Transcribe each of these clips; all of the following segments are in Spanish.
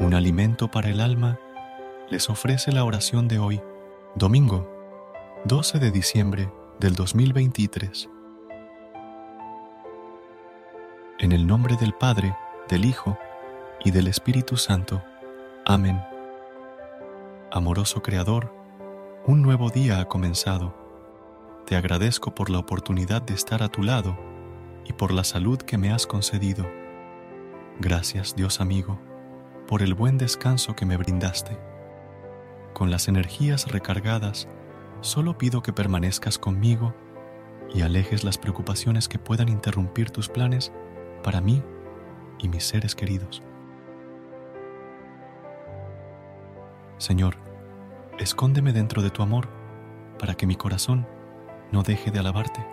Un alimento para el alma, les ofrece la oración de hoy, domingo 12 de diciembre del 2023. En el nombre del Padre, del Hijo y del Espíritu Santo. Amén. Amoroso Creador, un nuevo día ha comenzado. Te agradezco por la oportunidad de estar a tu lado y por la salud que me has concedido. Gracias, Dios amigo por el buen descanso que me brindaste. Con las energías recargadas, solo pido que permanezcas conmigo y alejes las preocupaciones que puedan interrumpir tus planes para mí y mis seres queridos. Señor, escóndeme dentro de tu amor para que mi corazón no deje de alabarte.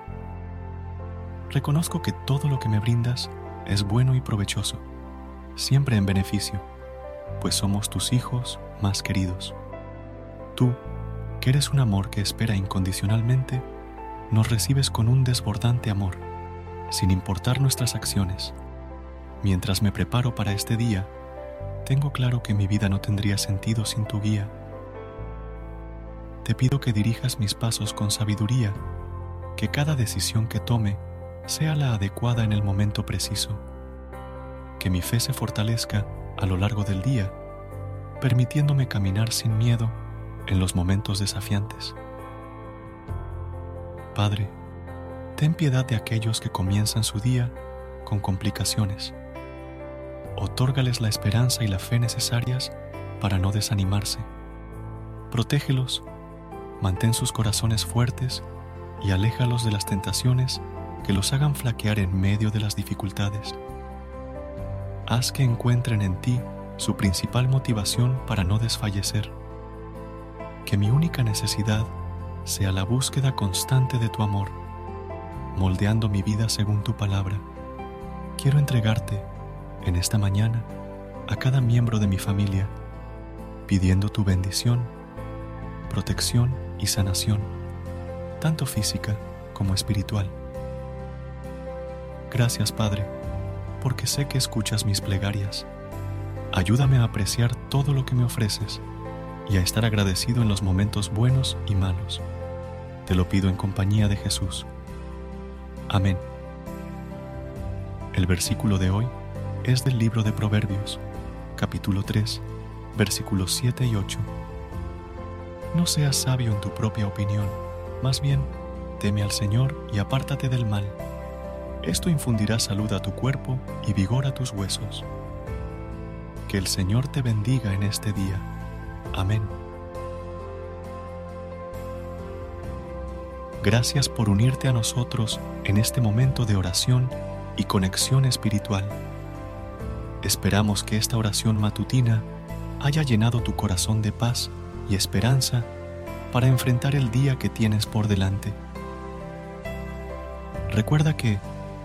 Reconozco que todo lo que me brindas es bueno y provechoso, siempre en beneficio pues somos tus hijos más queridos. Tú, que eres un amor que espera incondicionalmente, nos recibes con un desbordante amor, sin importar nuestras acciones. Mientras me preparo para este día, tengo claro que mi vida no tendría sentido sin tu guía. Te pido que dirijas mis pasos con sabiduría, que cada decisión que tome sea la adecuada en el momento preciso, que mi fe se fortalezca a lo largo del día, permitiéndome caminar sin miedo en los momentos desafiantes. Padre, ten piedad de aquellos que comienzan su día con complicaciones. Otórgales la esperanza y la fe necesarias para no desanimarse. Protégelos, mantén sus corazones fuertes y aléjalos de las tentaciones que los hagan flaquear en medio de las dificultades haz que encuentren en ti su principal motivación para no desfallecer. Que mi única necesidad sea la búsqueda constante de tu amor, moldeando mi vida según tu palabra. Quiero entregarte en esta mañana a cada miembro de mi familia, pidiendo tu bendición, protección y sanación, tanto física como espiritual. Gracias, Padre porque sé que escuchas mis plegarias. Ayúdame a apreciar todo lo que me ofreces y a estar agradecido en los momentos buenos y malos. Te lo pido en compañía de Jesús. Amén. El versículo de hoy es del libro de Proverbios, capítulo 3, versículos 7 y 8. No seas sabio en tu propia opinión, más bien, teme al Señor y apártate del mal esto infundirá salud a tu cuerpo y vigor a tus huesos. Que el Señor te bendiga en este día. Amén. Gracias por unirte a nosotros en este momento de oración y conexión espiritual. Esperamos que esta oración matutina haya llenado tu corazón de paz y esperanza para enfrentar el día que tienes por delante. Recuerda que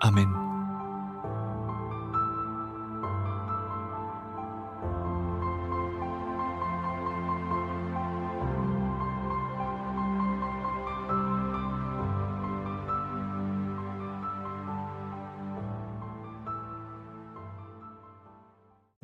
Amén.